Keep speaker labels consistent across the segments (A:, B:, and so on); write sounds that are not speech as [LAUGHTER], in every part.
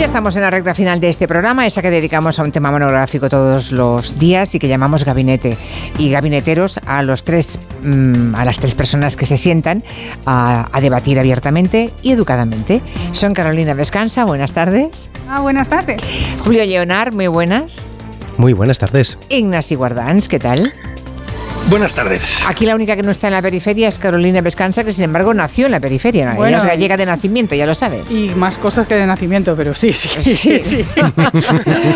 A: ya estamos en la recta final de este programa, esa que dedicamos a un tema monográfico todos los días y que llamamos gabinete. Y gabineteros a los tres, mm, a las tres personas que se sientan a, a, debatir abiertamente y educadamente. Son Carolina Vescanza, buenas tardes.
B: Ah, buenas tardes.
A: Julio Leonar, muy buenas.
C: Muy buenas tardes.
A: Ignasi Guardans, ¿qué tal?
D: Buenas tardes.
A: Aquí la única que no está en la periferia es Carolina Vescanza, que sin embargo nació en la periferia. Bueno, Ella es gallega de nacimiento, ya lo sabe.
B: Y más cosas que de nacimiento, pero sí, sí, sí. sí. [LAUGHS]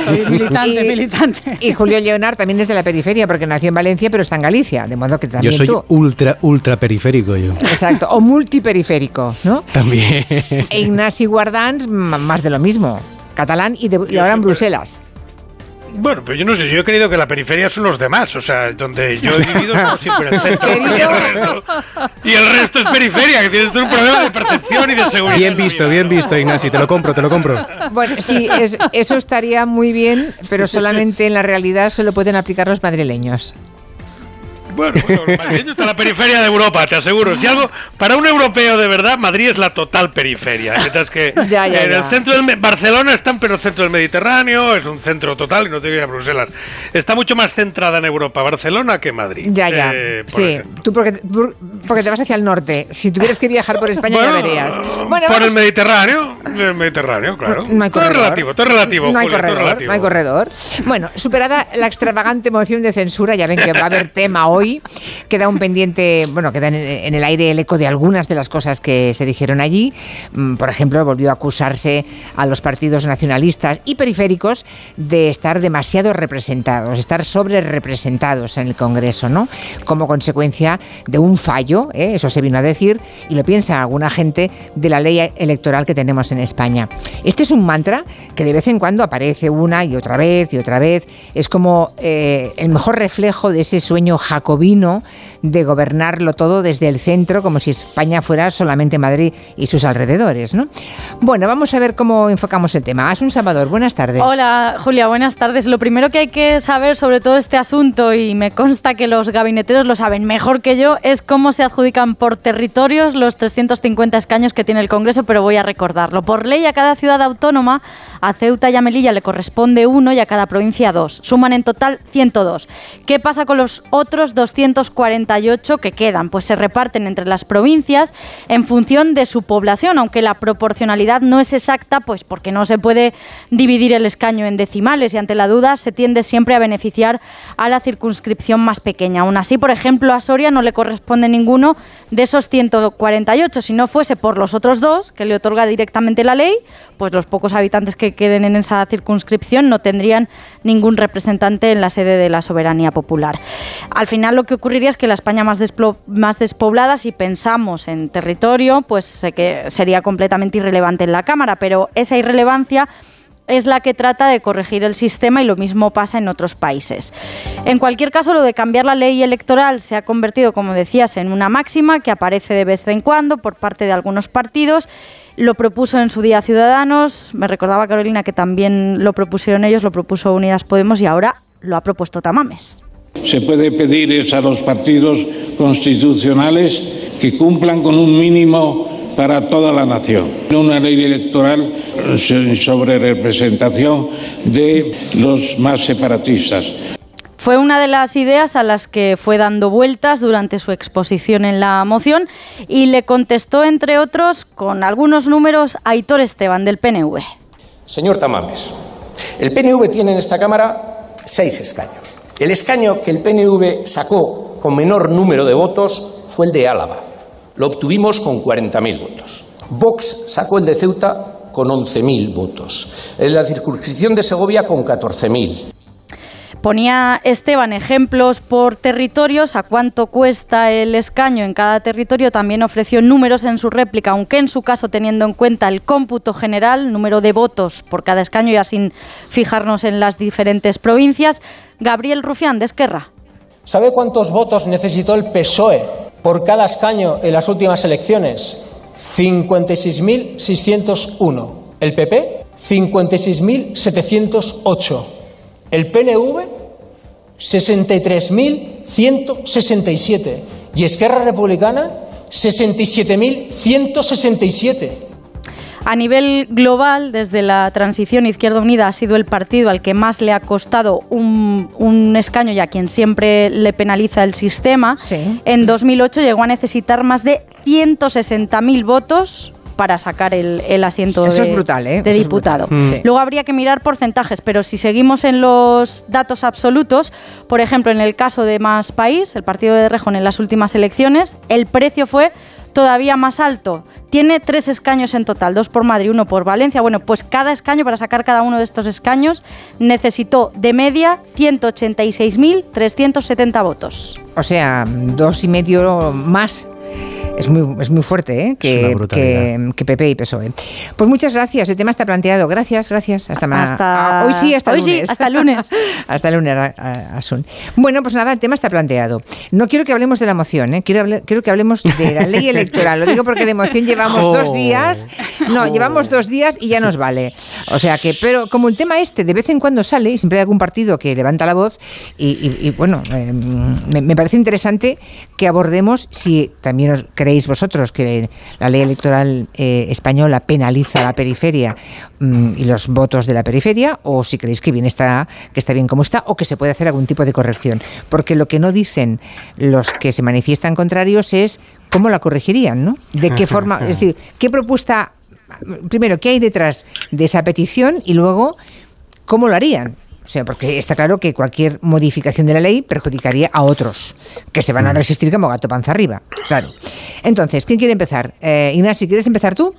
B: Soy militante, y, militante.
A: Y Julio Leonard también es de la periferia, porque nació en Valencia, pero está en Galicia, de modo que también
C: Yo soy
A: tú.
C: ultra, ultra periférico yo.
A: Exacto, o multiperiférico, ¿no?
C: También.
A: E Ignasi Guardans, más de lo mismo. Catalán y, de, y ahora en Bruselas.
D: Bueno, pues yo no sé, yo he creído que la periferia son los demás, o sea, donde yo he vivido [LAUGHS] es siempre el centro. Y el, resto, y el resto es periferia, que tienes un problema de percepción y de seguridad.
C: Bien visto, bien visto, Ignasi, te lo compro, te lo compro.
A: Bueno, sí, es, eso estaría muy bien, pero solamente en la realidad se lo pueden aplicar los madrileños.
D: Bueno, bueno [LAUGHS] Madrid está la periferia de Europa, te aseguro. Si algo, para un europeo de verdad, Madrid es la total periferia. Mientras que [LAUGHS]
A: ya, ya,
D: en
A: ya.
D: el centro del Barcelona está en pero centro del Mediterráneo, es un centro total y no te digo a Bruselas. Está mucho más centrada en Europa, Barcelona, que Madrid.
A: Ya, ya.
D: Eh,
A: sí, ejemplo. tú porque, porque te vas hacia el norte. Si tuvieras que viajar por España
D: bueno,
A: ya verías.
D: Bueno, por vamos... el Mediterráneo, el Mediterráneo, claro.
A: No hay
D: todo es relativo, todo es relativo.
A: No hay
D: Julio,
A: corredor, no hay corredor. Bueno, superada la extravagante moción de censura, ya ven que va a haber tema hoy. Queda un pendiente, bueno, queda en, el aire el eco de algunas de las cosas que se dijeron allí. Por ejemplo, volvió a acusarse a los partidos nacionalistas y periféricos de estar demasiado representados, estar sobre representados en el Congreso, ¿no? Como consecuencia de un fallo, ¿eh? eso se vino a decir, y lo piensa alguna gente de la ley electoral que tenemos en España. Este es un mantra que de vez en cuando aparece una y otra vez y otra vez. Es como eh, el mejor reflejo de ese sueño jacobino de gobernarlo todo desde el centro, como si España fuera solamente Madrid y sus alrededores, ¿no? Bueno, vamos a ver cómo enfocamos el tema. Asun Salvador, buenas tardes.
E: Hola, Julia, buenas tardes. Lo primero que hay que saber sobre todo este asunto, y me consta que los gabineteros lo saben mejor que yo, es cómo se adjudican por territorios los 350 escaños que tiene el Congreso, pero voy a recordarlo. Por ley, a cada ciudad autónoma, a Ceuta y a Melilla le corresponde uno y a cada provincia dos. Suman en total 102. ¿Qué pasa con los otros 248 que quedan? Pues se reparten entre las provincias en función de su población, aunque la proporcionalidad no es exacta, pues porque no se puede dividir el escaño en decimales y ante la duda se tiende siempre a beneficiar a la circunscripción más pequeña. Aún así, por ejemplo, a Soria no le corresponde ninguno de esos 148. Si no fuese por los otros dos, que le otorga directamente la ley, pues los pocos habitantes que queden en esa circunscripción no tendrían ningún representante en la sede de la soberanía popular. Al final lo que ocurriría es que la España más, despoblada, si pensamos en territorio, pues que sería completamente irrelevante en la Cámara, pero esa irrelevancia es la que trata de corregir el sistema y lo mismo pasa en otros países. En cualquier caso, lo de cambiar la ley electoral se ha convertido, como decías, en una máxima que aparece de vez en cuando por parte de algunos partidos. Lo propuso en su día Ciudadanos, me recordaba Carolina que también lo propusieron ellos, lo propuso Unidas Podemos y ahora lo ha propuesto Tamames.
F: Se puede pedir es a los partidos constitucionales que cumplan con un mínimo para toda la nación. Una ley electoral sobre representación de los más separatistas.
E: Fue una de las ideas a las que fue dando vueltas durante su exposición en la moción y le contestó, entre otros, con algunos números, a Aitor Esteban del PNV.
G: Señor Tamames, el PNV tiene en esta Cámara seis escaños. El escaño que el PNV sacó con menor número de votos fue el de Álava. Lo obtuvimos con 40.000 votos. Vox sacó el de Ceuta con 11.000 votos. En la circunscripción de Segovia con 14.000.
E: Ponía Esteban ejemplos por territorios, a cuánto cuesta el escaño en cada territorio. También ofreció números en su réplica, aunque en su caso teniendo en cuenta el cómputo general, número de votos por cada escaño, ya sin fijarnos en las diferentes provincias. Gabriel Rufián, de Esquerra.
H: ¿Sabe cuántos votos necesitó el PSOE por cada escaño en las últimas elecciones? 56.601. ¿El PP? 56.708. El PNV, 63.167. Y Esquerra Republicana, 67.167.
E: A nivel global, desde la transición Izquierda Unida ha sido el partido al que más le ha costado un, un escaño y a quien siempre le penaliza el sistema.
A: Sí.
E: En 2008 llegó a necesitar más de 160.000 votos para sacar el, el asiento
A: Eso
E: de,
A: es brutal, ¿eh?
E: de
A: Eso es
E: diputado.
A: brutal. Mm. Sí.
E: Luego habría que mirar porcentajes, pero si seguimos en los datos absolutos, por ejemplo, en el caso de Más País, el partido de Rejón en las últimas elecciones, el precio fue todavía más alto. Tiene tres escaños en total, dos por Madrid, uno por Valencia. Bueno, pues cada escaño, para sacar cada uno de estos escaños, necesitó de media 186.370 votos.
A: O sea, dos y medio más. Es muy, es muy fuerte, ¿eh? Que, que, que PP y PSOE. Pues muchas gracias. El tema está planteado. Gracias, gracias. Hasta,
E: Hasta-
A: ah, hoy sí, hasta
E: hoy
A: el
E: sí,
A: lunes.
E: hasta el lunes. [LAUGHS]
A: hasta el lunes, Asun. Bueno, pues nada, el tema está planteado. No quiero que hablemos de la moción, ¿eh? quiero, quiero que hablemos de la ley electoral. Lo digo porque de moción llevamos [LAUGHS] dos días. No, llevamos dos días y ya nos vale. O sea que, pero como el tema este de vez en cuando sale, y siempre hay algún partido que levanta la voz, y, y- y, bueno, eh, me, me parece interesante que abordemos si también os creéis vosotros que la ley electoral eh, española penaliza a la periferia mm, y los votos de la periferia, o si creéis que bien está, que está bien como está, o que se puede hacer algún tipo de corrección. Porque lo que no dicen los que se manifiestan contrarios es cómo la corregirían, ¿no? De qué [LAUGHS] forma, es decir, qué propuesta, primero, qué hay detrás de esa petición y luego, ¿cómo lo harían? O sea, porque está claro que cualquier modificación de la ley perjudicaría a otros, que se van a resistir como gato panza arriba. Claro. Entonces, ¿quién quiere empezar? Eh, Ignacio, ¿quieres empezar tú?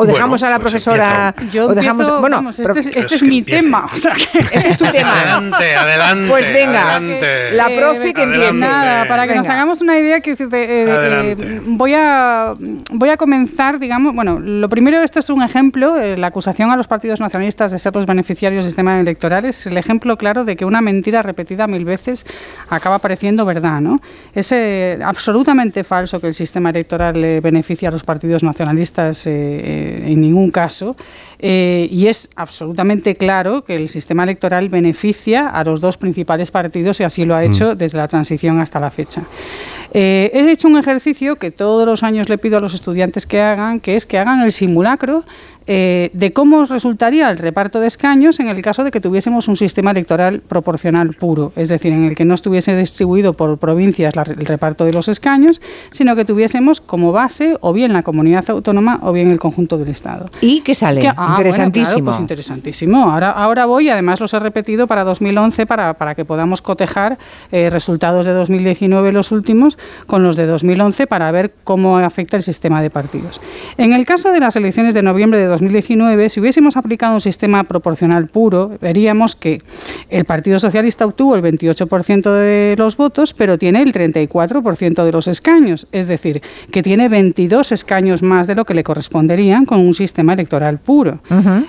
A: ¿O
D: Bueno,
A: dejamos a la
D: pues
A: profesora?
B: Yo
A: o dejamos,
B: empiezo,
A: bueno,
B: vamos,
A: pro-
B: este, es, este es mi tema. O sea que-
A: este es tu tema.
D: Adelante, adelante.
A: Pues venga,
D: adelante.
A: la
B: Eh,
A: profe que
D: adelante.
A: empiece.
B: Nada, para que nos hagamos una idea, que eh, eh, voy a voy a comenzar, digamos, bueno, lo primero esto es un ejemplo, eh, la acusación a los partidos nacionalistas de ser los beneficiarios del sistema electoral es el ejemplo claro de que una mentira repetida mil veces acaba pareciendo verdad, ¿no? Es eh, absolutamente falso que el sistema electoral le beneficie a los partidos nacionalistas eh, eh, en ningún caso. eh, y es absolutamente claro que el sistema electoral beneficia a los dos principales partidos y así lo ha hecho desde la transición hasta la fecha. Eh, he hecho un ejercicio que todos los años le pido a los estudiantes que hagan, que es que hagan el simulacro eh, de cómo resultaría el reparto de escaños en el caso de que tuviésemos un sistema electoral proporcional puro, es decir, en el que no estuviese distribuido por provincias la- el reparto de los escaños, sino que tuviésemos como base o bien la comunidad autónoma o bien el conjunto del Estado.
A: ¿Y qué sale?
B: Que- ah, bueno,
A: Interesantísimo.
B: claro, pues interesantísimo. Ahora, ahora voy, además los he repetido para 2011 para, para que podamos cotejar eh, resultados de 2019 los últimos con los de 2011 para ver cómo afecta el sistema de partidos. En el caso de las elecciones de noviembre de 2019, si hubiésemos aplicado un sistema proporcional puro, veríamos que el Partido Socialista obtuvo el 28% de los votos, pero tiene el 34% de los escaños, es decir, que tiene 22 escaños más de lo que le corresponderían con un sistema electoral puro.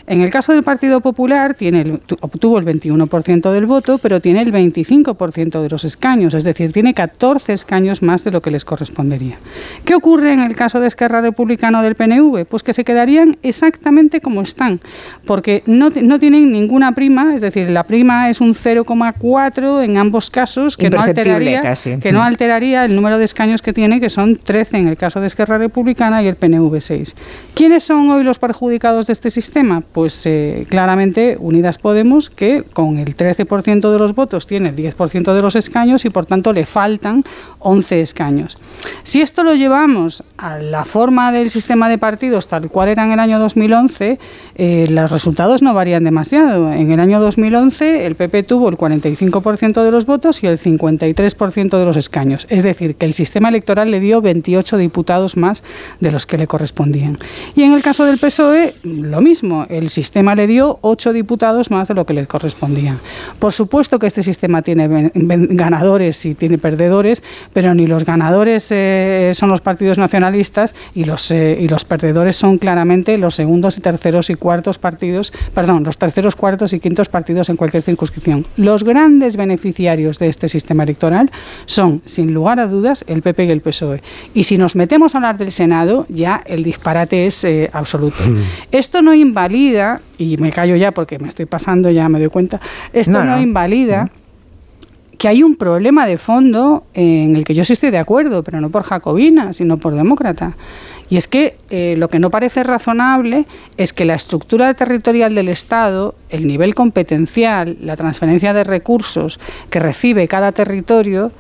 B: En el caso del Partido Popular, tiene el- tu- obtuvo el 21% del voto, pero tiene el 25% de los escaños, es decir, tiene 14 escaños más de lo que les correspondería. ¿Qué ocurre en el caso de Esquerra Republicana del PNV? Pues que se quedarían exactamente como están, porque no, no tienen ninguna prima, es decir, la prima es un 0,4 en ambos casos, que no alteraría,
A: casi.
B: que no
A: Mm.
B: alteraría el número de escaños que tiene, que son 13 en el caso de Esquerra Republicana y el PNV 6. ¿Quiénes son hoy los perjudicados de este sistema? Pues eh, claramente Unidas Podemos, que con el 13% de los votos tiene el 10% de los escaños y por tanto le faltan 11 escaños. Si esto lo llevamos a la forma del sistema de partidos tal cual era en el año 2011, eh, los resultados no varían demasiado. En el año 2011 el PP tuvo el 45% de los votos y el 53% de los escaños. Es decir, que el sistema electoral le dio 28 diputados más de los que le correspondían. Y en el caso del PSOE, lo mismo. El sistema le dio 8 diputados más de lo que le correspondían. Por supuesto que este sistema tiene ganadores y tiene perdedores, pero ni los ganadores eh, son los partidos nacionalistas y los, eh, y los perdedores son claramente los segundos y terceros y cuartos partidos, perdón, los terceros, cuartos y quintos partidos en cualquier circunscripción. Los grandes beneficiarios de este sistema electoral son, sin lugar a dudas, el PP y el PSOE. Y si nos metemos a hablar del Senado, ya el disparate es eh, absoluto. [LAUGHS] Esto no invalida, y me callo ya porque me estoy pasando, ya me doy cuenta, esto
A: No,
B: no,
A: no.
B: invalida que hay un problema de fondo en el que yo sí estoy de acuerdo, pero no por jacobina, sino por demócrata. Y es que eh, lo que no parece razonable es que la estructura territorial del Estado, el nivel competencial, la transferencia de recursos que recibe cada territorio,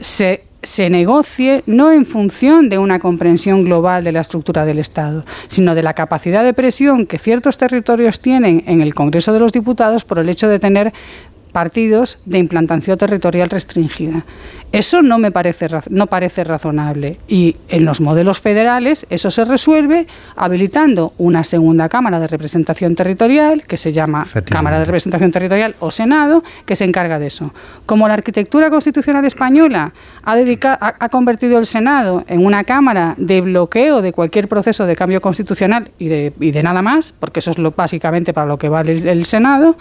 B: se se negocie no en función de una comprensión global de la estructura del Estado, sino de la capacidad de presión que ciertos territorios tienen en el Congreso de los Diputados por el hecho de tener partidos de implantación territorial restringida. Eso no me parece, no parece razonable. Y en los modelos federales eso se resuelve habilitando una segunda Cámara de Representación Territorial, que se llama Cámara de Representación Territorial o Senado, que se encarga de eso. Como la arquitectura constitucional española ha, ha, convertido el Senado en una Cámara de bloqueo de cualquier proceso de cambio constitucional y de, y de nada más, porque eso es lo, básicamente para lo que vale el, Senado,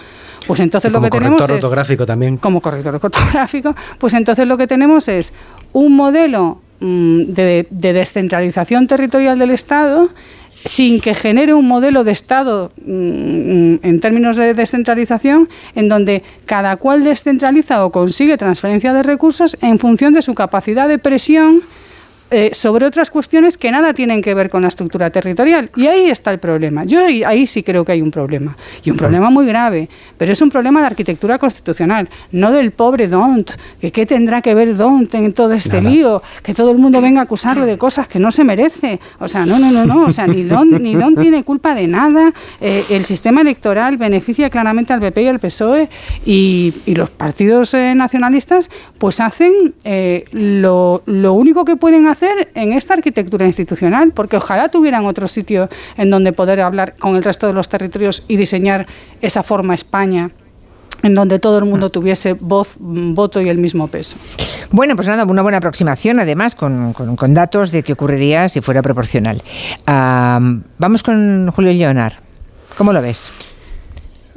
B: pues entonces lo que tenemos es...
C: también.
B: Como corrector ortográfico, pues entonces lo que tenemos tenemos es un modelo mm, de, descentralización territorial del Estado sin que genere un modelo de Estado mm, en términos de descentralización, en donde cada cual descentraliza o consigue transferencia de recursos en función de su capacidad de presión eh, sobre otras cuestiones que nada tienen que ver con la estructura territorial. Y ahí está el problema. Yo ahí, sí creo que hay un problema. Y un problema muy grave. Pero es un problema de arquitectura constitucional, no del pobre Dont. Que qué tendrá que ver Dont en todo este lío. Que todo el mundo venga a acusarle de cosas que no se merece. O sea, no, no, no, no. O sea, ni Dont, ni Don tiene culpa de nada. Eh, el sistema electoral beneficia claramente al PP y al PSOE. Y, los partidos eh, nacionalistas, pues hacen lo, lo único que pueden hacer en esta arquitectura institucional, porque ojalá tuvieran otro sitio en donde poder hablar con el resto de los territorios y diseñar esa forma España en donde todo el mundo tuviese voz, voto y el mismo peso.
A: Bueno, pues nada, una buena aproximación, además, con, datos de qué ocurriría si fuera proporcional. vamos con Julio Leonard. ¿Cómo lo ves?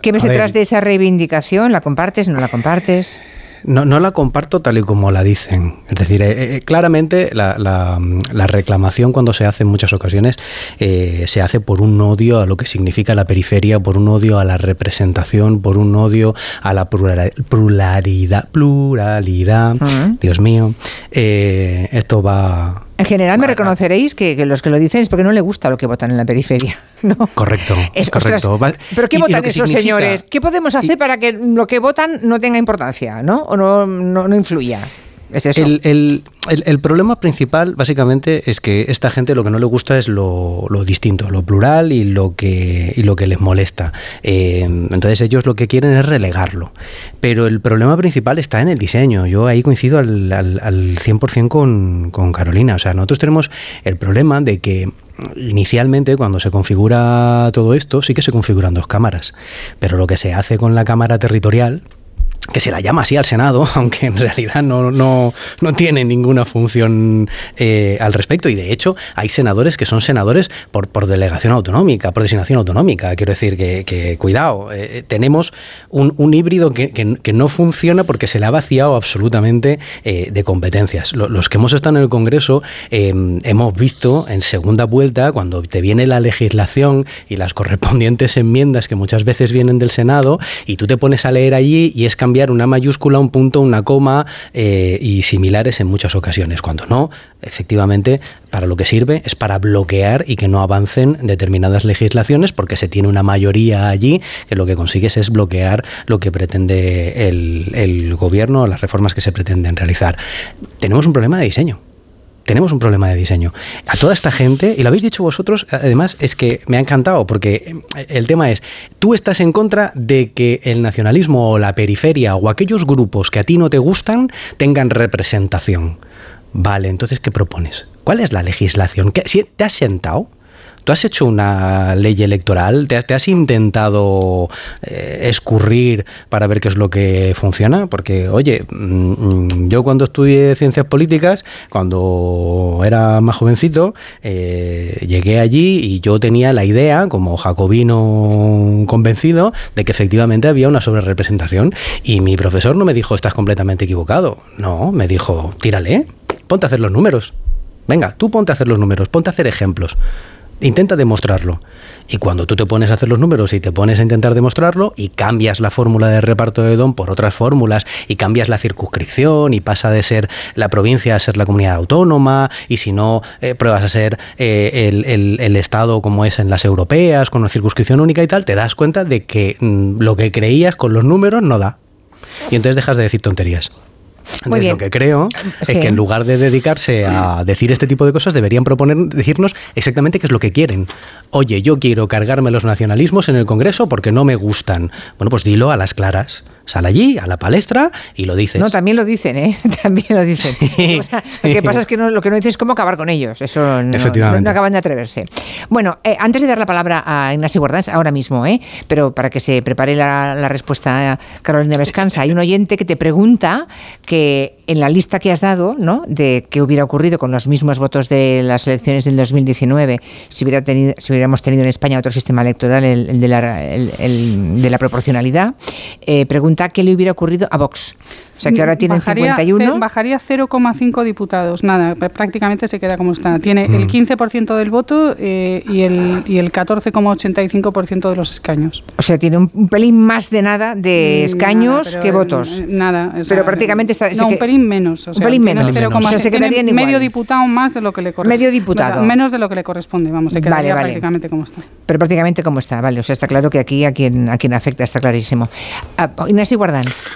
A: ¿Qué ves detrás de esa reivindicación? ¿La compartes? ¿No la compartes?
C: No, no la comparto tal y como la dicen. Es decir, eh, eh, claramente la, la, reclamación cuando se hace en muchas ocasiones eh, se hace por un odio a lo que significa la periferia, por un odio a la representación, por un odio a la pluralidad. pluralidad Dios mío, esto va
A: en general me reconoceréis que, los que lo dicen es porque no le gusta lo que votan en la periferia. [LAUGHS] ¿no?
C: Correcto, [LAUGHS] es, correcto.
A: ¿Pero qué votan esos señores? ¿Qué podemos hacer para que lo que votan no tenga importancia ¿no? o no, no influya?
C: El, problema principal, básicamente, es que esta gente lo que no le gusta es lo, distinto, lo plural y lo que, y lo que les molesta. Eh, entonces ellos lo que quieren es relegarlo. Pero el problema principal está en el diseño. Yo ahí coincido al, al, al 100% con, con Carolina. O sea, nosotros tenemos el problema de que inicialmente cuando se configura todo esto sí que se configuran dos cámaras, pero lo que se hace con la cámara territorial que se la llama así al Senado, [LAUGHS] aunque en realidad no, no, no tiene ninguna función eh, al respecto. Y de hecho, hay senadores que son senadores por, por delegación autonómica, por designación autonómica. Quiero decir que, cuidado, eh, tenemos un, híbrido que, no funciona porque se le ha vaciado absolutamente eh, de competencias. Los que hemos estado en el Congreso hemos visto en segunda vuelta, cuando te viene la legislación y las correspondientes enmiendas que muchas veces vienen del Senado, y tú te pones a leer allí y es cambiar una mayúscula, un punto, una coma eh, y similares en muchas ocasiones. Cuando no, efectivamente, para lo que sirve es para bloquear y que no avancen determinadas legislaciones porque se tiene una mayoría allí que lo que consigues es bloquear lo que pretende el, el gobierno, las reformas que se pretenden realizar. Tenemos un problema de diseño tenemos un problema de diseño. A toda esta gente, y lo habéis dicho vosotros, además es que me ha encantado, porque eh, el tema es, tú estás en contra de que el nacionalismo o la periferia o aquellos grupos que a ti no te gustan tengan representación. Vale, entonces, ¿qué propones? ¿Cuál es la legislación? ¿Te has sentado? ¿Tú has hecho una ley electoral? ¿Te, has intentado eh, escurrir para ver qué es lo que funciona? Porque, oye, mm, yo cuando estudié ciencias políticas, cuando era más jovencito, eh, llegué allí y yo tenía la idea, como jacobino convencido, de que efectivamente había una sobrerepresentación. Y mi profesor no me dijo, estás completamente equivocado. No, me dijo, tírale, ponte a hacer los números. Venga, tú ponte a hacer los números, ponte a hacer ejemplos. Intenta demostrarlo. Y cuando tú te pones a hacer los números y te pones a intentar demostrarlo y cambias la fórmula de reparto de don por otras fórmulas y cambias la circunscripción y pasa de ser la provincia a ser la comunidad autónoma y si no eh, pruebas a ser eh, el, Estado como es en las europeas con una circunscripción única y tal, te das cuenta de que mm, lo que creías con los números no da. Y entonces dejas de decir tonterías. Entonces, lo que creo es que en lugar de dedicarse a decir este tipo de cosas, deberían proponer, decirnos exactamente qué es lo que quieren. Oye, yo quiero cargarme los nacionalismos en el Congreso porque no me gustan. Bueno, pues dilo a las claras. Sal allí, a la palestra, y lo dices.
A: No, también lo dicen, ¿eh? [LAUGHS] También lo dicen. lo que pasa es que lo que no dicen es cómo acabar con ellos. Eso no, no acaban de atreverse. Bueno, eh, antes de dar la palabra a Ignacio Guardans, ahora mismo, ¿eh? Pero para que se prepare la, la respuesta Carolina Vescanza, hay un oyente que te pregunta que en la lista que has dado, ¿no? De qué hubiera ocurrido con los mismos votos de las elecciones del 2019 si, hubiera tenido, si hubiéramos tenido en España otro sistema electoral, el, de, la, el, de la proporcionalidad, eh, pregunta qué le hubiera ocurrido a Vox. O sea que ahora tienen
B: bajaría,
A: 51.
B: Bajaría 0,5 diputados. Nada, prácticamente se queda como está. Tiene el 15% mm. del voto eh, y el, y el 14,85% de los escaños.
A: O sea, tiene un, pelín más de nada de mm, escaños que votos.
B: nada.
A: pero prácticamente está.
B: No, un pelín menos.
A: un pelín menos.
B: se quedaría medio diputado más de lo que le corresponde.
A: Medio diputado.
B: Menos de lo que le corresponde, vamos, se quedaría prácticamente como está.
A: Pero prácticamente como está, vale. O sea, está claro que aquí a quien, a quien afecta está clarísimo. Uh, Inés Guardans.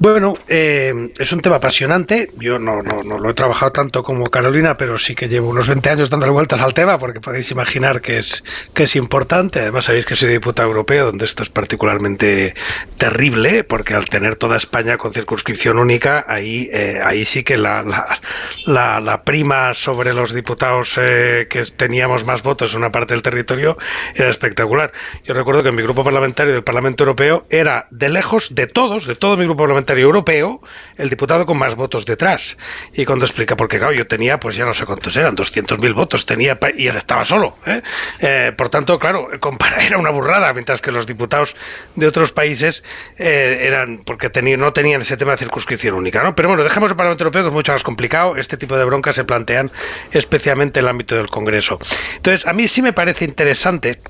D: Bueno, eh, es un tema apasionante. Yo no, no, no, lo he trabajado tanto como Carolina, pero sí que llevo unos 20 años dando vueltas al tema, porque podéis imaginar que es, que es importante. Además, sabéis que soy diputado europeo, donde esto es particularmente terrible, porque al tener toda España con circunscripción única, ahí, eh, ahí sí que la, la, la, prima sobre los diputados eh, que teníamos más votos en una parte del territorio era espectacular. Yo recuerdo que mi grupo parlamentario del Parlamento Europeo era de lejos, de todos, de todo mi grupo parlamentario, europeo, el diputado con más votos detrás. Y cuando explica, porque claro, yo tenía, pues ya no sé cuántos eran, 200.000 votos tenía y él estaba solo. ¿eh? Eh, por tanto, claro, [LAUGHS] era una burrada, mientras que los diputados de otros países eh, eran, porque no tenían ese tema de circunscripción única. ¿no? Pero bueno, dejemos el Parlamento Europeo, que es mucho más complicado. Este tipo de broncas se plantean especialmente en el ámbito del Congreso. Entonces, a mí sí me parece interesante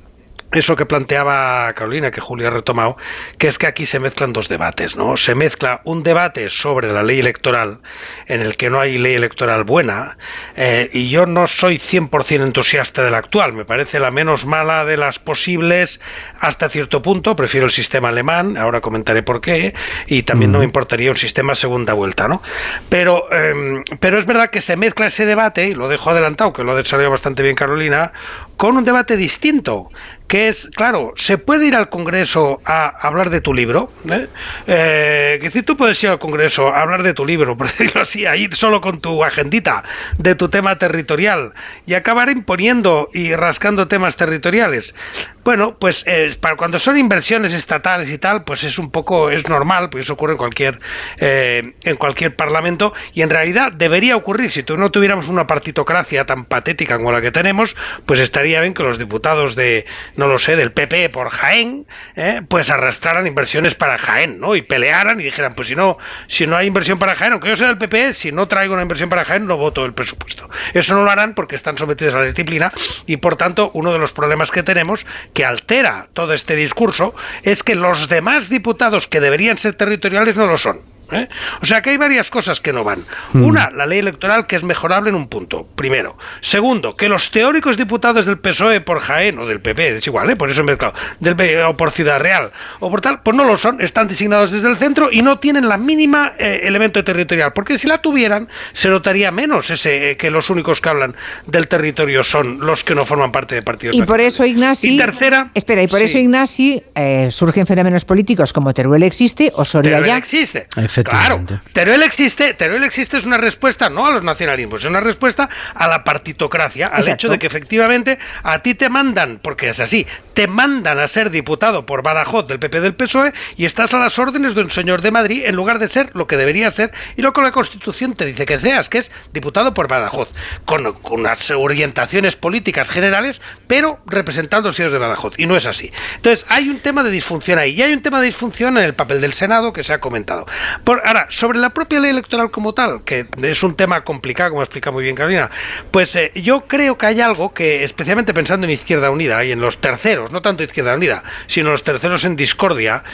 D: eso que planteaba Carolina, que Julia ha retomado, que es que aquí se mezclan dos debates, ¿no? Se mezcla un debate sobre la ley electoral, en el que no hay ley electoral buena, eh, y yo no soy 100% entusiasta de la actual, me parece la menos mala de las posibles hasta cierto punto, prefiero el sistema alemán, ahora comentaré por qué, y también no me importaría un sistema segunda vuelta, ¿no? Pero, em, pero es verdad que se mezcla ese debate, y lo dejo adelantado, que lo ha desarrollado bastante bien Carolina, con un debate distinto, que es, claro, se puede ir al Congreso a hablar de tu libro, ¿eh? eh si tú puedes ir al Congreso a hablar de tu libro, [LAUGHS] por decirlo así, a ir solo con tu agendita de tu tema territorial y acabar imponiendo y rascando temas territoriales. Bueno, pues eh, para cuando son inversiones estatales y tal, pues es un poco, es normal, pues eso ocurre en cualquier, eh, en cualquier parlamento y en realidad debería ocurrir, si tú no tuviéramos una partitocracia tan patética como la que tenemos, pues estaría bien que los diputados de no lo sé, del PP por Jaén, ¿eh? pues arrastraran inversiones para Jaén, ¿no? Y pelearan y dijeran, pues si no, si no hay inversión para Jaén, aunque yo sea del PP, si no traigo una inversión para Jaén, no voto el presupuesto. Eso no lo harán porque están sometidos a la disciplina y por tanto uno de los problemas que tenemos que altera todo este discurso es que los demás diputados que deberían ser territoriales no lo son. ¿Eh? O sea que hay varias cosas que no van. Hmm. Una, la ley electoral que es mejorable en un punto, primero. Segundo, que los teóricos diputados del PSOE por Jaén o del PP, es igual, ¿eh? por eso he mezclado, del, o por Ciudad Real o por tal, pues no lo son, están designados desde el centro y no tienen la mínima eh, elemento territorial, porque si la tuvieran se notaría menos ese que los únicos que hablan del territorio son los que no forman parte de partidos.
A: Y por eso Ignasi,
D: y tercera,
A: espera, y por eso Ignasi surgen fenómenos políticos como Teruel existe o Soria ya.
D: existe. Claro, Teruel existe, Teruel existe es una respuesta no a los nacionalismos, es una respuesta a la partitocracia, al hecho de que efectivamente a ti te mandan, porque es así, te mandan a ser diputado por Badajoz del PP del PSOE y estás a las órdenes de un señor de Madrid en lugar de ser lo que debería ser y lo que la Constitución te dice que seas, que es diputado por Badajoz, con, unas orientaciones políticas generales, pero representando a los señores de Badajoz, y no es así. Entonces, hay un tema de disfunción ahí, y hay un tema de disfunción en el papel del Senado que se ha comentado. Ahora, sobre la propia ley electoral como tal, que es un tema complicado, como explica muy bien Carolina, pues eh, yo creo que hay algo que, especialmente pensando en Izquierda Unida y en los terceros, no tanto Izquierda Unida, sino los terceros en discordia,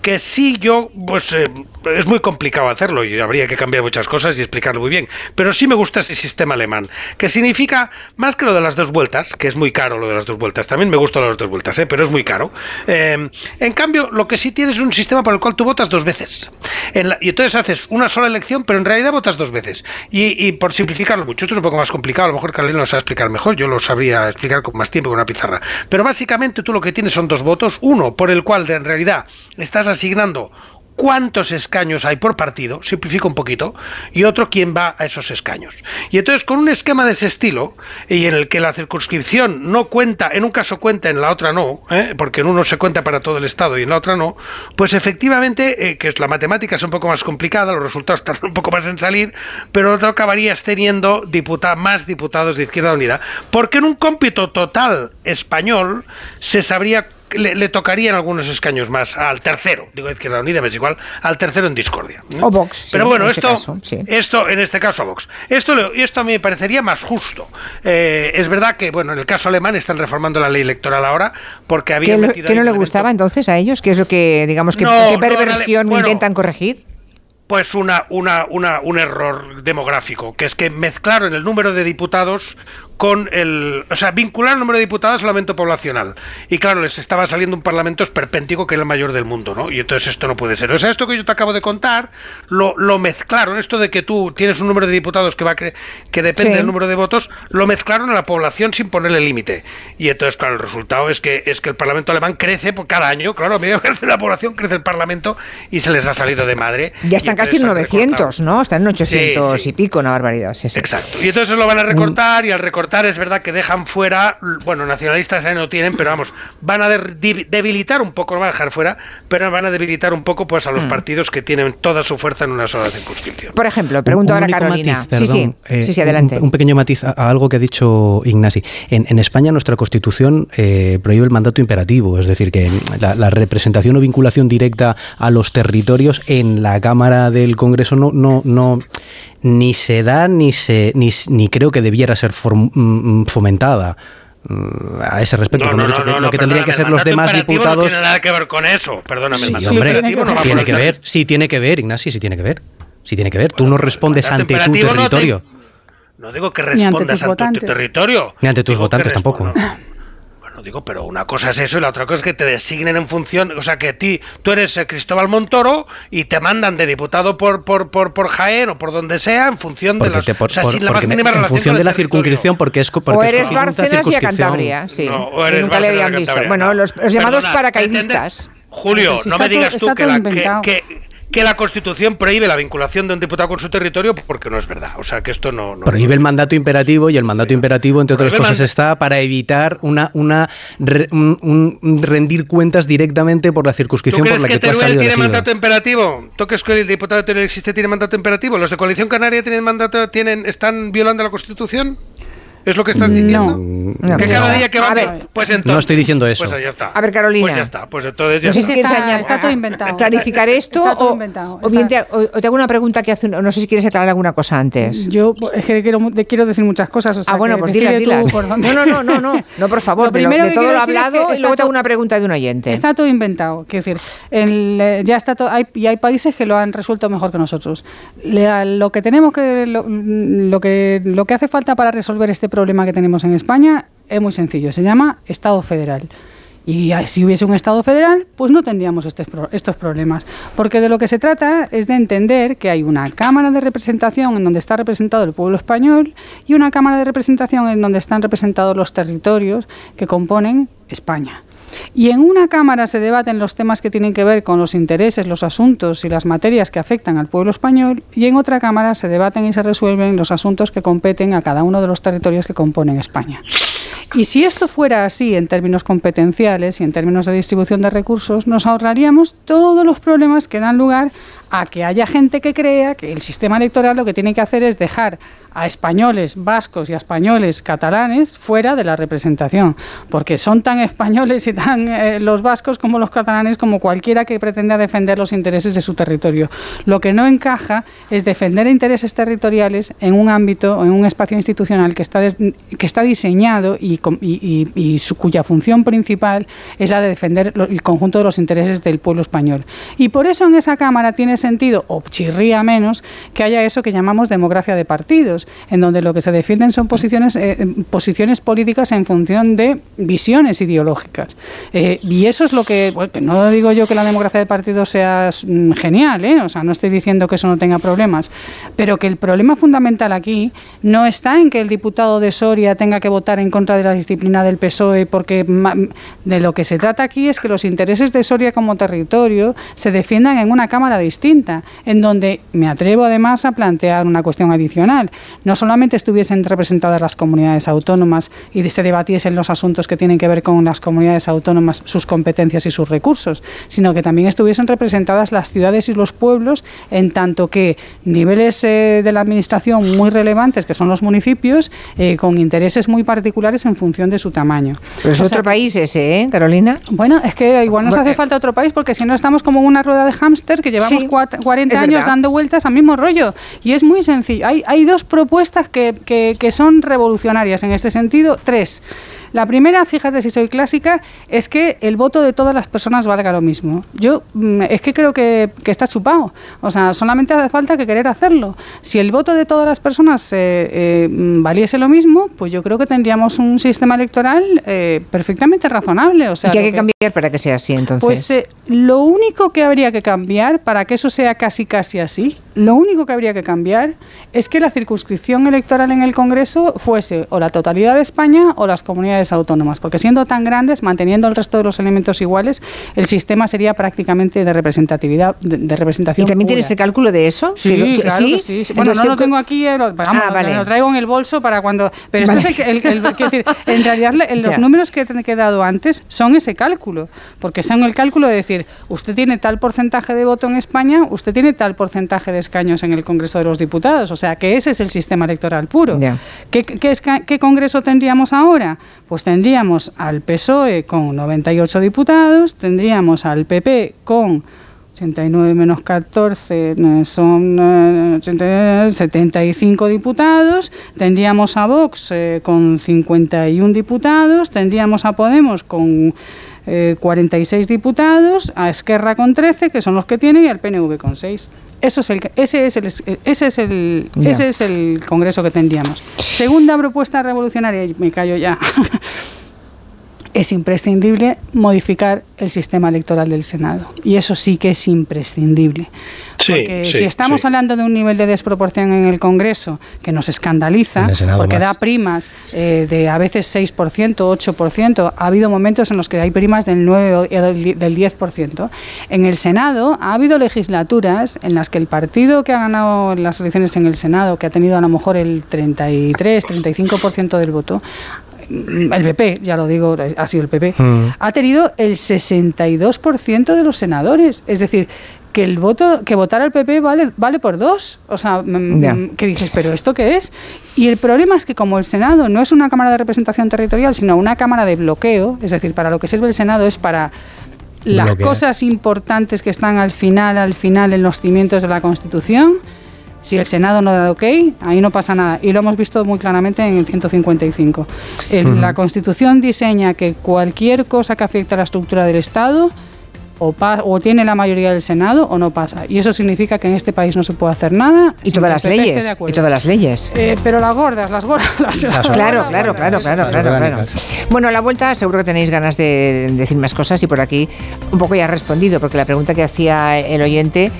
D: que sí yo, pues eh, es muy complicado hacerlo y habría que cambiar muchas cosas y explicarlo muy bien, pero sí me gusta ese sistema alemán, que significa más que lo de las dos vueltas, que es muy caro lo de las dos vueltas, también me gustan las dos vueltas, ¿eh? pero es muy caro. Eh, en cambio, lo que sí tienes es un sistema por el cual tú votas dos veces. Y entonces haces una sola elección, pero en realidad votas dos veces. Y, por simplificarlo mucho, esto es un poco más complicado, a lo mejor Carolina lo sabe explicar mejor, yo lo sabría explicar con más tiempo con una pizarra. Pero básicamente tú lo que tienes son dos votos, uno por el cual en realidad estás asignando cuántos escaños hay por partido, simplifico un poquito, y otro quién va a esos escaños. Y entonces con un esquema de ese estilo, y en el que la circunscripción no cuenta, en un caso cuenta, en la otra no, ¿eh? porque en uno se cuenta para todo el Estado y en la otra no, pues efectivamente, eh, que la matemática es un poco más complicada, los resultados [LAUGHS] tardan un poco más en salir, pero otro acabarías teniendo más diputados de Izquierda Unida, porque en un cómpito total español se sabría le, tocarían algunos escaños más al tercero, digo Izquierda Unida, me es igual, al tercero en discordia.
A: O Vox.
D: Pero bueno, este esto, esto, en este caso a Vox. Esto, esto a mí me parecería más justo. Eh, es verdad que, bueno, en el caso alemán están reformando la ley electoral ahora porque habían
A: ¿Qué, ¿qué no le gustaba entonces a ellos? ¿Qué es lo que, digamos, que, qué perversión intentan corregir?
D: Pues una, una, una, un error demográfico, que es que mezclaron el número de diputados con el. O sea, vincular el número de diputados al aumento poblacional. Y claro, les estaba saliendo un parlamento esperpéntico que era el mayor del mundo, ¿no? Y entonces esto no puede ser. O sea, esto que yo te acabo de contar, lo, lo mezclaron, esto de que tú tienes un número de diputados que va que, que depende del número de votos, lo mezclaron a la población sin ponerle límite. Y entonces, claro, el resultado es que es que el Parlamento alemán crece por cada año, claro, a medida que [LAUGHS] crece la población, crece el Parlamento y se les ha salido de madre.
A: Ya están casi en 900, ¿no? Están en 800 y pico, una barbaridad.
D: Exacto. Y entonces lo van a recortar y al recortar es verdad que dejan fuera, bueno, nacionalistas no tienen, pero vamos, van a debilitar un poco, no van a dejar fuera, pero van a debilitar un poco pues a los mm. partidos que tienen toda su fuerza en una sola circunscripción.
A: Por ejemplo, pregunto ahora Carolina. sí, sí, sí, sí, adelante.
C: Un, pequeño matiz a, algo que ha dicho Ignasi. En, España nuestra Constitución eh, prohíbe el mandato imperativo, es decir, que la, la, representación o vinculación directa a los territorios en la Cámara del Congreso no, no, no ni se da ni, se, ni, ni creo que debiera ser mm, mm, fomentada mm, a ese respecto.
D: No, no, lo que tendrían que ser los demás diputados. No tiene nada que ver con eso, perdóname.
C: Sí, hombre, tiene, que ver, sí tiene que ver, Ignacio, sí tiene que ver. Sí tiene que ver. Tú no respondes ante tu territorio.
D: No, digo que respondas ante, tu territorio.
C: Ni ante tus votantes tampoco
D: digo, pero una cosa es eso y la otra cosa es que te designen en función, o sea, que ti, tú eres Cristóbal Montoro y te mandan de diputado por por, por, por Jaén o por donde sea en función de las,
C: o sea, en función de la circunscripción porque es porque
A: o eres Barcenas y a Cantabria, sí. nunca le habían visto. Bueno, los, llamados paracaidistas.
D: Julio, no me digas tú que, la, que, que la Constitución prohíbe la vinculación de un diputado con su territorio porque no es verdad. O sea, que esto no...
C: prohíbe el mandato imperativo y el mandato imperativo, entre otras cosas, está para evitar una, una un, rendir cuentas directamente por la circunscripción por la que, tú has salido
D: tiene mandato imperativo? ¿Tú crees que el diputado de Teruel existe tiene mandato imperativo? ¿Los de Coalición Canaria tienen mandato, tienen, están violando la Constitución? ¿Es lo que estás diciendo? No, que cada día que va,
C: pues entonces, no estoy diciendo eso.
D: Pues ya está.
A: A ver, Carolina.
D: Pues ya está. Pues entonces ya no sé
B: está. Si está, está, todo inventado.
A: Clarificar esto o, o, bien te, o, te, hago una pregunta que hace. No sé si quieres aclarar alguna cosa antes.
B: Yo es que quiero, quiero decir muchas cosas. O sea,
A: ah, bueno, pues dilas, dilas. No, no, no, no, no. No, por [LAUGHS] favor. Lo primero de, todo lo hablado y luego te hago una pregunta de un oyente.
B: Está todo inventado. Quiero decir, el, ya está todo. Hay, y hay países que lo han resuelto mejor que nosotros. lo que tenemos que. Lo, lo, que lo que hace falta para resolver este problema que tenemos en España es muy sencillo, se llama Estado federal. Y si hubiese un Estado federal, pues no tendríamos estos problemas. Porque de lo que se trata es de entender que hay una Cámara de Representación en donde está representado el pueblo español y una Cámara de Representación en donde están representados los territorios que componen España. Y en una Cámara se debaten los temas que tienen que ver con los intereses, los asuntos y las materias que afectan al pueblo español, y en otra Cámara se debaten y se resuelven los asuntos que competen a cada uno de los territorios que componen España. Y si esto fuera así en términos competenciales y en términos de distribución de recursos, nos ahorraríamos todos los problemas que dan lugar a que haya gente que crea que el sistema electoral lo que tiene que hacer es dejar a españoles vascos y a españoles catalanes fuera de la representación, porque son tan españoles y tan eh, los vascos como los catalanes como cualquiera que pretenda defender los intereses de su territorio. Lo que no encaja es defender intereses territoriales en un ámbito o en un espacio institucional que está, que está diseñado y, cuya función principal es la de defender el conjunto de los intereses del pueblo español. Y por eso en esa Cámara tiene sentido, o chirría menos, que haya eso que llamamos democracia de partidos en donde lo que se defienden son posiciones, eh, posiciones políticas en función de visiones ideológicas. Eh, y eso es lo que, no digo yo que la democracia de partidos sea mm, genial, ¿eh? o sea, no estoy diciendo que eso no tenga problemas, pero que el problema fundamental aquí no está en que el diputado de Soria tenga que votar en contra de la disciplina del PSOE, porque de lo que se trata aquí es que los intereses de Soria como territorio se defiendan en una Cámara distinta, en donde me atrevo además a plantear una cuestión adicional no solamente estuviesen representadas las comunidades autónomas y se debatiesen los asuntos que tienen que ver con las comunidades autónomas, sus competencias y sus recursos, sino que también estuviesen representadas las ciudades y los pueblos, en tanto que niveles eh, de la administración muy relevantes, que son los municipios, eh, con intereses muy particulares en función de su tamaño.
A: Pero es otro país ese, ¿eh, Carolina?
B: Bueno, es que igual nos hace falta otro país porque si no estamos como una rueda de hámster que llevamos 40 años dando vueltas al mismo rollo. Y es muy sencillo. Hay, hay dos propuestas propuestas que, que, que son revolucionarias en este sentido. Tres. La primera, fíjate si soy clásica, es que el voto de todas las personas valga lo mismo. Yo mm, es que creo que, está chupado. O sea, solamente hace falta que querer hacerlo. Si el voto de todas las personas eh, eh, valiese lo mismo, pues yo creo que tendríamos un sistema electoral eh, perfectamente razonable. O sea,
A: ¿Y qué hay que, cambiar para que sea así entonces?
B: Pues lo único que habría que cambiar para que eso sea casi casi así, lo único que habría que cambiar es que la circunscripción electoral en el Congreso fuese o la totalidad de España o las comunidades autónomas, porque siendo tan grandes, manteniendo el resto de los elementos iguales, el sistema sería prácticamente de representatividad, de, representación.
A: ¿Y también tienes el cálculo de eso?
B: Sí, claro sí. Bueno, no lo tengo aquí, eh, vamos, ah, lo traigo en el bolso para cuando... Pero esto es el, decir, en realidad los números que he dado antes son ese cálculo, porque son el cálculo de decir, usted tiene tal porcentaje de voto en España, usted tiene tal porcentaje de escaños en el Congreso de los Diputados, o sea que ese es el sistema electoral puro. ¿Qué, qué, ¿Qué Congreso tendríamos ahora? pues tendríamos al PSOE con 98 diputados, tendríamos al PP con 89 menos 14 son 75 eh, diputados, tendríamos a Vox eh, con 51 diputados, tendríamos a Podemos con 46 eh, diputados, a Esquerra con 13, que son los que tiene, y al PNV con 6. Eso es el, ese, es el, ese, es el, ese es el Congreso que tendríamos. Segunda propuesta revolucionaria, y me callo ya. [LAUGHS] es imprescindible modificar el sistema electoral del Senado. Y eso sí que es imprescindible. porque si estamos hablando de un nivel de desproporción en el Congreso que nos escandaliza, porque da primas eh, de a veces 6%, 8%, ha habido momentos en los que hay primas del 9 del 10%. En el Senado ha habido legislaturas en las que el partido que ha ganado las elecciones en el Senado, que ha tenido a lo mejor el 33, 35% del voto, el PP, ya lo digo, ha sido el PP, mm. ha tenido el 62% de los senadores. Es decir, que el voto, que votar al PP vale, vale por dos. O sea, ¿qué dices? ¿Pero esto qué es? Y el problema es que como el Senado no es una Cámara de Representación Territorial, sino una Cámara de bloqueo, es decir, para lo que sirve el Senado es para las cosas importantes que están al final, al final en los cimientos de la Constitución, si el Senado no da el ok, ahí no pasa nada. Y lo hemos visto muy claramente en el 155. La Constitución diseña que cualquier cosa que afecte a la estructura del Estado o, o, tiene la mayoría del Senado o no pasa. Y eso significa que en este país no se puede hacer nada.
A: Y todas las leyes. Y todas las leyes.
B: Eh, pero las gordas, las gordas. [LAUGHS]
A: claro, claro, claro, claro, claro, Bueno, a la vuelta seguro que tenéis ganas de decir más cosas y por aquí un poco ya has respondido, porque la pregunta que hacía el oyente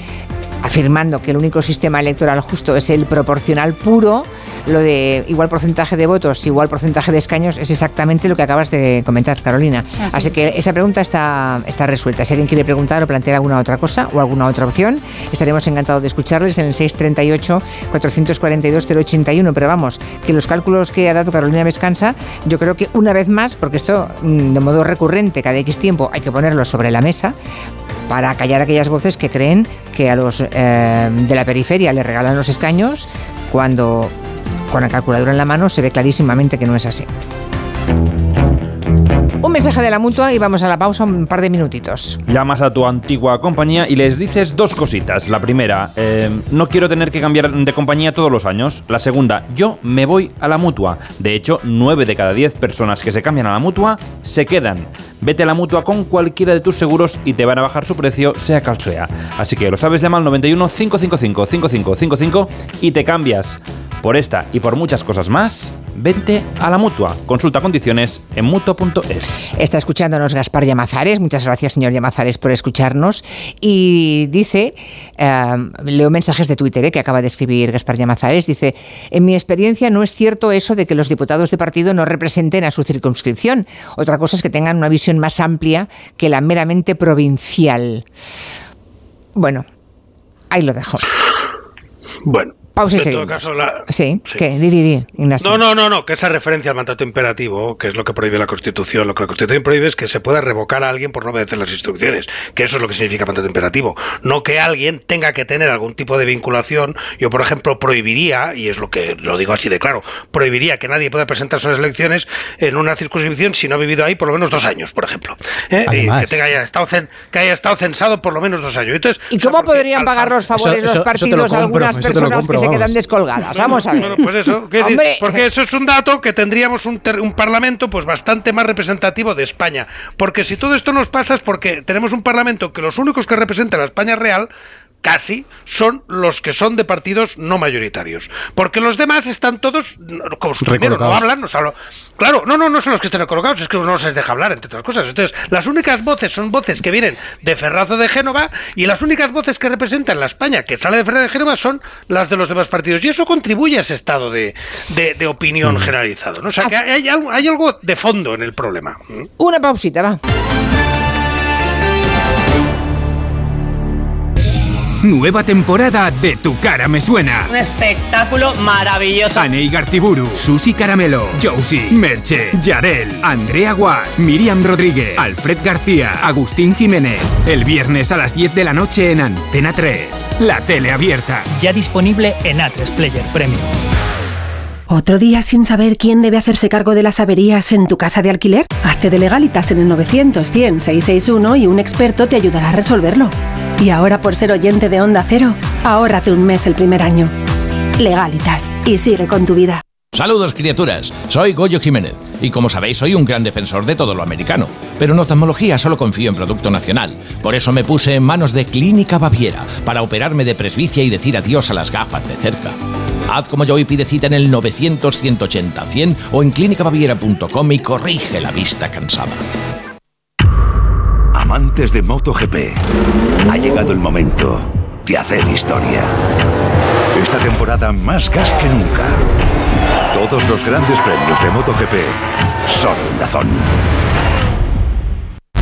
A: afirmando que el único sistema electoral justo es el proporcional puro, lo de igual porcentaje de votos, igual porcentaje de escaños, es exactamente lo que acabas de comentar, Carolina. Así, que esa pregunta está, está resuelta. Si alguien quiere preguntar o plantear alguna otra cosa o alguna otra opción, estaremos encantados de escucharles en el 638-442-081. Pero vamos, que los cálculos que ha dado Carolina Vescansa, yo creo que una vez más, porque esto mm, de modo recurrente, cada X tiempo hay que ponerlo sobre la mesa, para callar aquellas voces que creen que a los eh, de la periferia le regalan los escaños cuando con la calculadora en la mano se ve clarísimamente que no es así. Un mensaje de la mutua y vamos a la pausa un par de minutitos.
I: Llamas a tu antigua compañía y les dices dos cositas. La primera, eh, no quiero tener que cambiar de compañía todos los años. La segunda, yo me voy a la mutua. De hecho, 9 de cada 10 personas que se cambian a la mutua se quedan. Vete a la mutua con cualquiera de tus seguros y te van a bajar su precio, sea cal sea. Así que lo sabes, llama al 91 555 5555 y te cambias. Por esta y por muchas cosas más, vente a la mutua. Consulta condiciones en mutua.es.
A: Está escuchándonos Gaspar Llamazares. Muchas gracias, señor Llamazares, por escucharnos. Y dice, eh, leo mensajes de Twitter eh, que acaba de escribir Gaspar Llamazares. Dice, en mi experiencia no es cierto eso de que los diputados de partido no representen a su circunscripción. Otra cosa es que tengan una visión más amplia que la meramente provincial. Bueno, ahí lo dejo.
D: Bueno,
A: Pausa y
D: en todo caso, la-
A: Sí, ¿qué? Di, di, di, Ignacio.
D: No, no, no, no, que esa referencia al mandato imperativo, que es lo que prohíbe la Constitución, lo que la Constitución prohíbe es que se pueda revocar a alguien por no obedecer las instrucciones, que eso es lo que significa mandato imperativo, no que alguien tenga que tener algún tipo de vinculación. Yo, por ejemplo, prohibiría, y es lo que lo digo así de claro, prohibiría que nadie pueda presentarse a las elecciones en una circunscripción si no ha vivido ahí por lo menos dos años, por ejemplo. ¿eh? Y que, tenga ya estado cen- que haya estado censado por lo menos dos años. Entonces,
A: ¿Y cómo podrían
D: al-
A: pagar los favores
C: Eso-
A: los partidos a algunas personas se
C: vamos.
A: quedan descolgadas? Vamos a ver.
D: Bueno, pues eso, decir,
A: Hombre.
D: porque eso es un dato que tendríamos un, ter- un parlamento pues bastante más representativo de España. Porque si todo esto nos pasa es porque tenemos un parlamento que los únicos que representan a España real casi son los que son de partidos no mayoritarios. Porque los demás están todos, no, como su primero, no hablan, no hablan. Claro, no, no, no son los que estén colocados, es que no se les deja hablar, entre otras cosas. Entonces, las únicas voces son voces que vienen de Ferrazo de Génova y las únicas voces que representan la España que sale de Ferrazo de Génova son las de los demás partidos. Y eso contribuye a ese estado de, de- de opinión generalizado. ¿no? O sea, que hay, hay algo, hay algo de fondo en el problema.
A: Una pausita, va.
J: Nueva temporada de Tu cara me suena.
K: Un espectáculo maravilloso.
J: Anei Gartiburu, Susi Caramelo, Josie, Merche, Yarel, Andrea Guas, Miriam Rodríguez, Alfred García, Agustín Jiménez. El viernes a las 10 de la noche en Antena 3. La tele abierta.
K: Ya disponible en A3 Player Premium.
L: ¿Otro día sin saber quién debe hacerse cargo de las averías en tu casa de alquiler? Hazte de legalitas en el 900 100 661 y un experto te ayudará a resolverlo. Y ahora por ser oyente de Onda Cero, ahórrate un mes el primer año. Legalitas y sigue con tu vida.
M: Saludos criaturas, soy Goyo Jiménez y como sabéis soy un gran defensor de todo lo americano, pero en oftalmología solo confío en producto nacional, por eso me puse en manos de Clínica Baviera para operarme de presbicia y decir adiós a las gafas de cerca. Haz como yo y pide cita en el 900 180 100 o en clínicabaviera.com y corrige la vista cansada.
N: Amantes de MotoGP, ha llegado el momento de hacer historia. Esta temporada más gas que nunca. Todos los grandes premios de MotoGP son Dazón.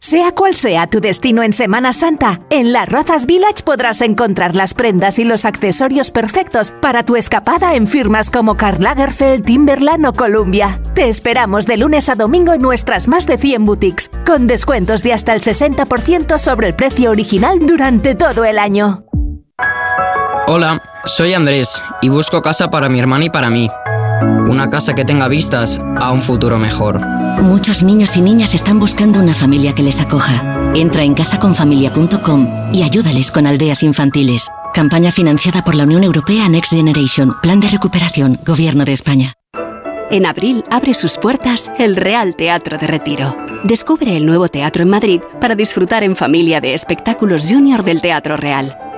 O: Sea cual sea tu destino en Semana Santa, en Las Rozas Village podrás encontrar las prendas y los accesorios perfectos para tu escapada en firmas como Karl Lagerfeld, Timberland o Columbia. Te esperamos de lunes a domingo en nuestras más de 100 boutiques, con descuentos de hasta el 60% sobre el precio original durante todo el año.
P: Hola, soy Andrés y busco casa para mi hermana y para mí. Una casa que tenga vistas, a un futuro mejor.
Q: Muchos niños y niñas están buscando una familia que les acoja. Entra en casaconfamilia.com y ayúdales con aldeas infantiles. Campaña financiada por la Unión Europea Next Generation, Plan de Recuperación, Gobierno de España.
R: En abril abre sus puertas el Real Teatro de Retiro. Descubre el nuevo teatro en Madrid para disfrutar en familia de espectáculos junior del Teatro Real.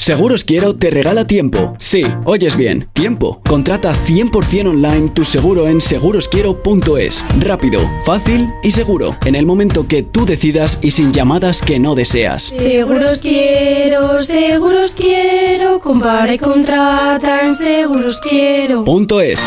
S: Seguros Quiero te regala tiempo. Sí, oyes bien, tiempo. Contrata 100% online tu seguro en segurosquiero.es. Rápido, fácil y seguro. En el momento que tú decidas y sin llamadas que no deseas.
T: Seguros quiero, seguros quiero, compara y contrata en seguros quiero.
S: Punto es.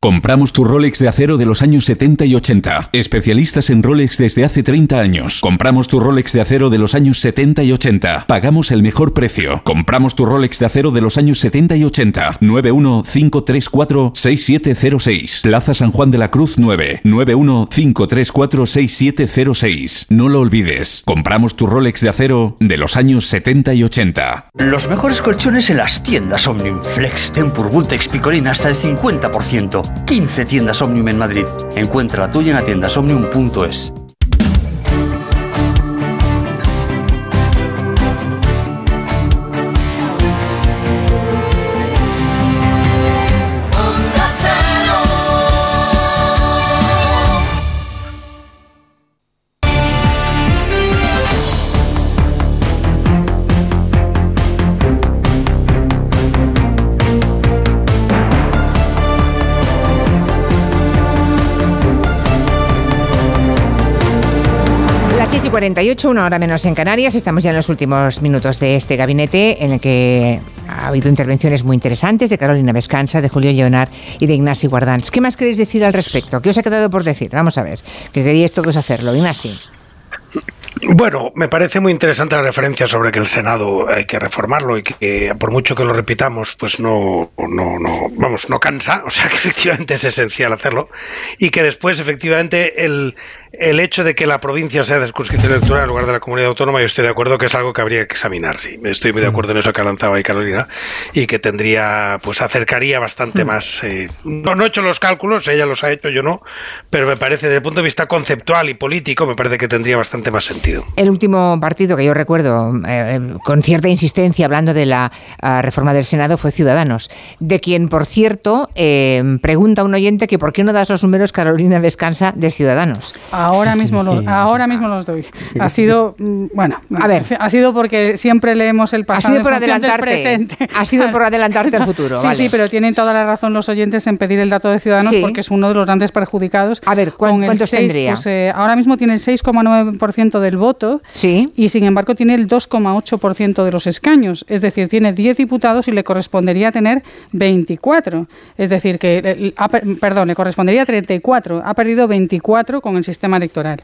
U: Compramos tu Rolex de acero de los años 70 y 80. Especialistas en Rolex desde hace 30 años. Compramos tu Rolex de acero de los años 70 y 80. Pagamos el mejor precio. Compramos tu Rolex de acero de los años 70 y 80. 915346706. Plaza San Juan de la Cruz 9. 915346706. No lo olvides. Compramos tu Rolex de acero de los años 70 y 80.
V: Los mejores colchones en las tiendas Omnium. Flex, Tempur, Vultex, Picolina hasta el 50%. 15 tiendas Omnium en Madrid. Encuentra la tuya en atiendasomnium.es.
A: Las 6 y 48, una hora menos en Canarias. Estamos ya en los últimos minutos de este gabinete en el que ha habido intervenciones muy interesantes de Carolina Vescanza, de Julio Leonard y de Ignasi Guardans. ¿Qué más queréis decir al respecto? ¿Qué os ha quedado por decir? Vamos a ver, que queríais todos hacerlo. Ignasi.
D: Bueno, me parece muy interesante la referencia sobre que el Senado hay que reformarlo y que por mucho que lo repitamos, pues no, no, no, vamos, no cansa, o sea que [LAUGHS] efectivamente es esencial hacerlo y que después efectivamente el, el hecho de que la provincia sea de circunscripción electoral en lugar de la comunidad autónoma, yo estoy de acuerdo que es algo que habría que examinar, sí, estoy muy de acuerdo en eso que ha lanzado ahí Carolina y que tendría, pues acercaría bastante más, eh, no, no he hecho los cálculos, ella los ha hecho, yo no, pero me parece desde el punto de vista conceptual y político, me parece que tendría bastante más sentido.
A: El último partido que yo recuerdo eh, con cierta insistencia hablando de la uh, reforma del Senado fue Ciudadanos, de quien, por cierto, eh, pregunta un oyente que por qué no das los números Carolina Vescansa de Ciudadanos.
B: Ahora mismo los, ahora mismo los doy. Ha sido, mm, bueno,
A: a ver,
B: ha sido porque siempre leemos el pasado.
A: Ha sido por adelantarte.
B: presente.
A: Ha sido por adelantarte al futuro. [LAUGHS]
B: Sí,
A: vale.
B: sí, pero tienen toda la razón los oyentes en pedir el dato de Ciudadanos
A: Sí.
B: porque es uno de los grandes perjudicados.
A: A ver, ¿cuán-
B: Con el
A: ¿cuántos
B: 6,
A: tendría?
B: pues, eh, ahora mismo tiene el 6,9% del voto
A: Sí.
B: y sin embargo tiene el 2,8% de los escaños. Es decir, tiene 10 diputados y le correspondería tener 24. Es decir, que, eh, perdón, le correspondería 34. Ha perdido 24 con el sistema electoral.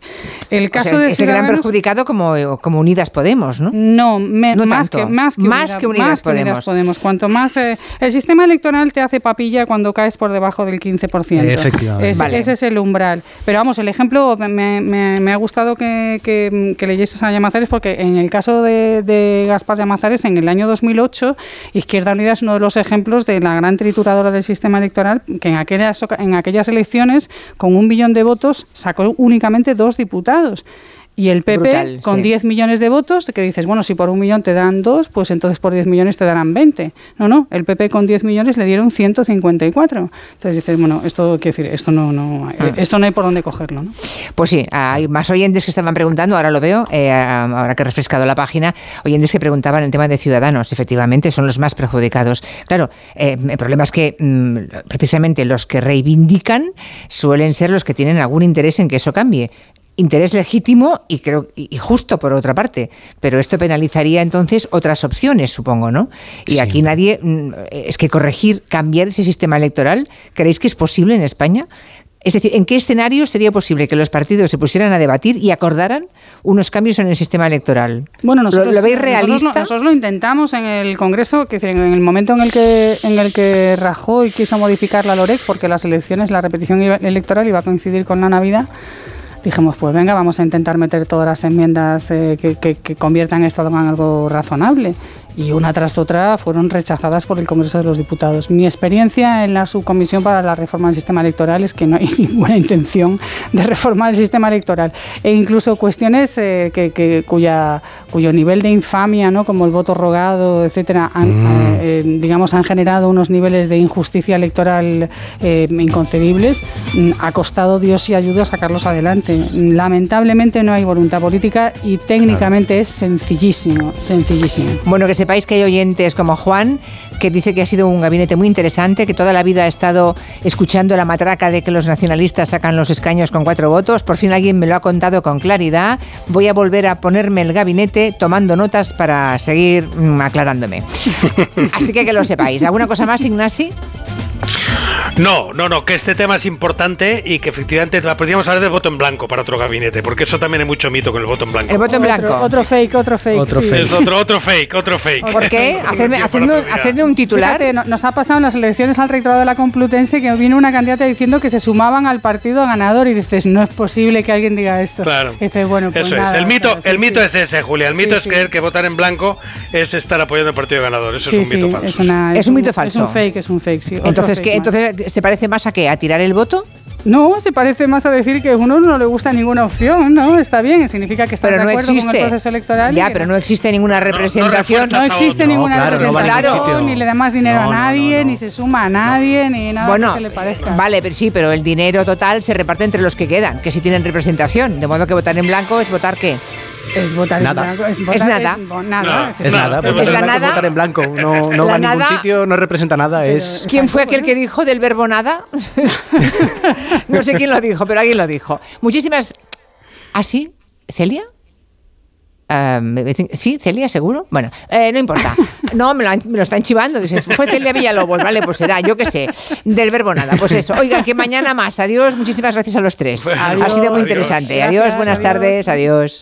B: El
A: O
B: caso
A: sea,
B: de
A: es el gran perjudicado como, como Unidas Podemos, ¿no?
B: no, me-
A: No
B: más,
A: tanto.
B: que, más que
A: Más
B: Unida-
A: que Unidas
B: más que Unidas
A: Podemos.
B: Podemos. Cuanto más. eh, el sistema electoral te hace papilla cuando caes por debajo del 15%.
C: Efectivamente.
B: Es-
A: Vale.
B: Ese es el umbral. Pero vamos, el ejemplo me, me- me ha gustado que, que, que leyeses a Llamazares porque en el caso de, de Gaspar Llamazares, en el año 2008, Izquierda Unida es uno de los ejemplos de la gran trituradora del sistema electoral que en aquellas, oca- en aquellas elecciones, con un billón de votos, sacó únicamente dos diputados. Y el PP,
A: Brutal,
B: con
A: sí.
B: 10 millones de votos, que dices, bueno, si por un millón te dan dos, pues entonces por 10 millones te darán 20. No, no, el PP con 10 millones le dieron 154. Entonces dices, bueno, esto quiero decir, esto no, no,
A: Ah.
B: esto no hay por dónde cogerlo, ¿no?
A: Pues sí, hay más oyentes que estaban preguntando, ahora lo veo, eh, ahora que he refrescado la página, oyentes que preguntaban el tema de ciudadanos, efectivamente, son los más perjudicados. Claro, eh, el problema es que mm, precisamente los que reivindican suelen ser los que tienen algún interés en que eso cambie. Interés legítimo y creo y justo por otra parte, pero esto penalizaría entonces otras opciones, supongo, ¿no? Y aquí nadie mm, es que corregir, cambiar ese sistema electoral, ¿creéis que es posible en España? Es decir, ¿en qué escenario sería posible que los partidos se pusieran a debatir y acordaran unos cambios en el sistema electoral?
B: Bueno, nosotros,
A: ¿Lo, veis realista?
B: Nosotros, lo intentamos en el Congreso, que en el momento en el que en el que Rajoy quiso modificar la LOREC, porque las elecciones, la repetición electoral iba a coincidir con la Navidad, dijimos, pues venga, vamos a intentar meter todas las enmiendas eh, que, que, conviertan esto en algo razonable y una tras otra fueron rechazadas por el Congreso de los Diputados. Mi experiencia en la subcomisión para la reforma del sistema electoral es que no hay [LAUGHS] ninguna intención de reformar el sistema electoral e incluso cuestiones eh, que, cuya, cuyo nivel de infamia, ¿no? como el voto rogado, etcétera, han, mm. eh, eh, digamos han generado unos niveles de injusticia electoral inconcebibles. Mm, ha costado Dios y ayuda a sacarlos adelante. Lamentablemente no hay voluntad política y técnicamente es sencillísimo, sencillísimo.
A: Bueno, que se sepáis que hay oyentes como Juan, que dice que ha sido un gabinete muy interesante, que toda la vida ha estado escuchando la matraca de que los nacionalistas sacan los escaños con cuatro votos. Por fin alguien me lo ha contado con claridad. Voy a volver a ponerme el gabinete tomando notas para seguir mm, aclarándome. [LAUGHS] Así que que lo sepáis. ¿Alguna cosa más, Ignasi?
D: No, no, no, que este tema es importante y que efectivamente podríamos hablar del voto en blanco para otro gabinete, porque eso también hay mucho mito con el voto en blanco.
A: El voto en blanco.
B: Otro, fake, otro fake.
D: Otro
B: sí.
D: fake. Es otro, otro fake, otro fake.
A: ¿Por qué? Hacerme, un titular.
B: nos ha pasado en las elecciones al rectorado de la Complutense que vino una candidata diciendo que se sumaban al partido ganador y dices, no es posible que alguien diga esto.
D: Claro.
B: dices, bueno, pues
D: eso
B: nada,
D: es. El mito, el mito es ese, Julia. El mito es creer que votar en blanco es estar apoyando al partido ganador. Eso es un mito falso.
B: Es,
A: es, un mito falso.
B: Es un fake, es un fake, sí.
A: Entonces, ¿qué? Entonces, ¿se parece más a qué? ¿A tirar el voto?
B: No, se parece más a decir que a uno no le gusta ninguna opción, ¿no? Está bien, significa que está de acuerdo con el proceso electoral.
A: Ya, pero no existe ninguna representación.
B: No, existe ninguna representación, ni le da más dinero a nadie, ni se suma a nadie, ni nada
A: bueno,
B: que le parezca.
A: Vale, pero sí, pero el dinero total se reparte entre los que quedan, que sí tienen representación. De modo que votar en blanco es votar qué?
B: Es votar
C: nada.
B: en blanco. Es,
A: ¿Es nada.
B: nada.
C: Es nada. Votar,
A: es
C: en
A: la
C: blanco
A: nada.
C: es votar en blanco. No, no va a ningún sitio, no representa nada. es...
A: ¿Quién fue aquel que dijo del verbo nada? [LAUGHS] no sé quién lo dijo, pero alguien lo dijo. Muchísimas. ¿Ah, sí? ¿Celia? sí, Celia, seguro. Bueno, eh, no importa. No, me lo, me lo están chivando. Fue Celia Villalobos, vale, pues será, yo qué sé. Del verbo nada. Pues eso. Oiga, que mañana más. Adiós, muchísimas gracias a los tres. ha sido muy interesante. adiós buenas tardes, adiós.